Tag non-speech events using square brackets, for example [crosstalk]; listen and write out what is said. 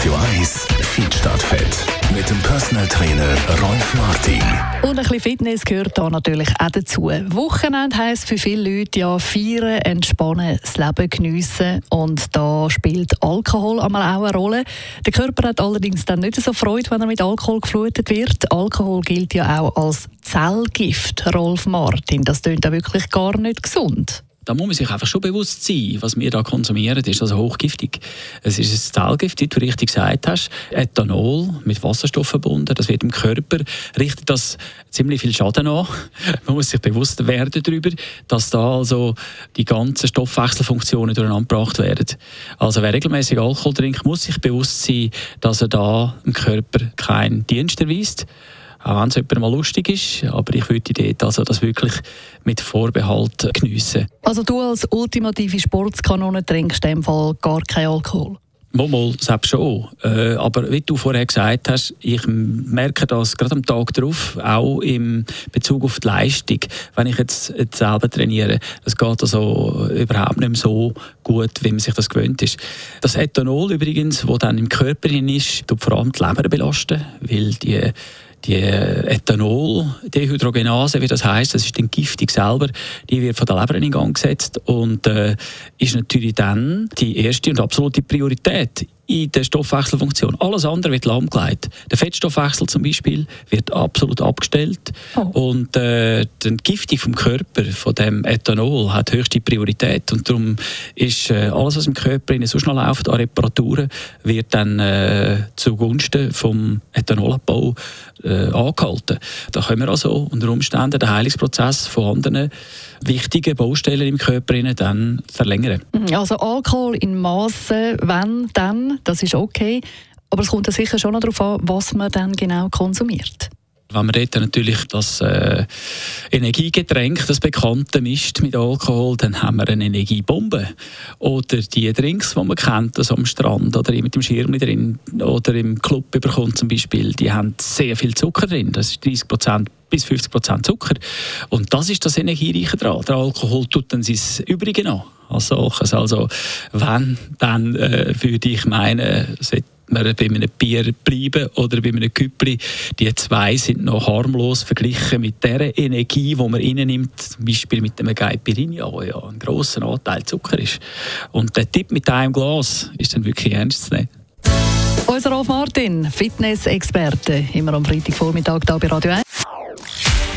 Radio 1 Feed Fett mit dem Personal Trainer Rolf Martin. Und ein bisschen Fitness gehört da natürlich auch dazu. Wochenende heisst für viele Leute ja feiern, entspannen, das Leben geniessen und da spielt Alkohol einmal auch eine Rolle. Der Körper hat allerdings dann nicht so Freude, wenn er mit Alkohol geflutet wird. Alkohol gilt ja auch als Zellgift, Rolf Martin. Das klingt ja wirklich gar nicht gesund da muss man sich einfach schon bewusst sein, was wir da konsumieren, ist also hochgiftig. Es ist ein Zellgift, wie du richtig gesagt hast, Ethanol mit Wasserstoff verbunden, das wird im Körper, richtet das ziemlich viel Schaden an. [laughs] Man muss sich bewusst werden darüber, dass da also die ganzen Stoffwechselfunktionen durcheinander gebracht werden. Also wer regelmäßig Alkohol trinkt, muss sich bewusst sein, dass er da im Körper keinen Dienst erweist auch wenn es jemand mal lustig ist. Aber ich würde dort also das wirklich mit Vorbehalt geniessen. Also du als ultimative Sportskanone trinkst in dem Fall gar keinen Alkohol? Mal, selbst schon. Äh, aber wie du vorher gesagt hast, ich merke das gerade am Tag darauf, auch im Bezug auf die Leistung. Wenn ich jetzt, jetzt selber trainiere, das geht also überhaupt nicht mehr so gut, wie man sich das gewöhnt ist. Das Ethanol übrigens, das dann im Körper ist, tut vor allem die Leber belasten, weil die die Ethanol-Dehydrogenase, wie das heißt, das ist dann giftig selber, die wird von der Leber in Gang gesetzt und äh, ist natürlich dann die erste und absolute Priorität in der Stoffwechselfunktion. Alles andere wird lahmgelegt. Der Fettstoffwechsel zum Beispiel wird absolut abgestellt oh. und äh, die Entgiftung vom Körper von dem Ethanol hat höchste Priorität und darum ist äh, alles, was im Körper so schnell läuft an Reparaturen, wird dann äh, zugunsten vom Ethanolabbau äh, angehalten. Da können wir also unter Umständen den Heilungsprozess von anderen wichtigen Baustellen im Körper dann verlängern. Mhm, also Alkohol in Massen, wenn, dann, das ist okay. Aber es kommt ja sicher schon noch darauf an, was man dann genau konsumiert. Wenn man dort natürlich das äh, Energiegetränk, das Bekannte mischt mit Alkohol, dann haben wir eine Energiebombe. Oder die Drinks, die man kennt, also am Strand oder mit dem Schirm drin oder im Club bekommt zum Beispiel, die haben sehr viel Zucker drin. Das ist 30 Prozent bis 50 Prozent Zucker. Und das ist das Energiereiche daran. Der Alkohol tut dann sein Übrige an. Als. Also, wenn, dann äh, würde ich meinen, wir bei einem Bier bleiben oder bei einem Küppli. Die zwei sind noch harmlos verglichen mit der Energie, die man reinnimmt, zum Beispiel mit einem Caipirinha, wo ja ein grosser Anteil Zucker ist. Und der Tipp mit einem Glas ist dann wirklich ernst zu nehmen. Unser Rolf Martin, Fitness-Experte, immer am Freitagvormittag hier bei Radio 1.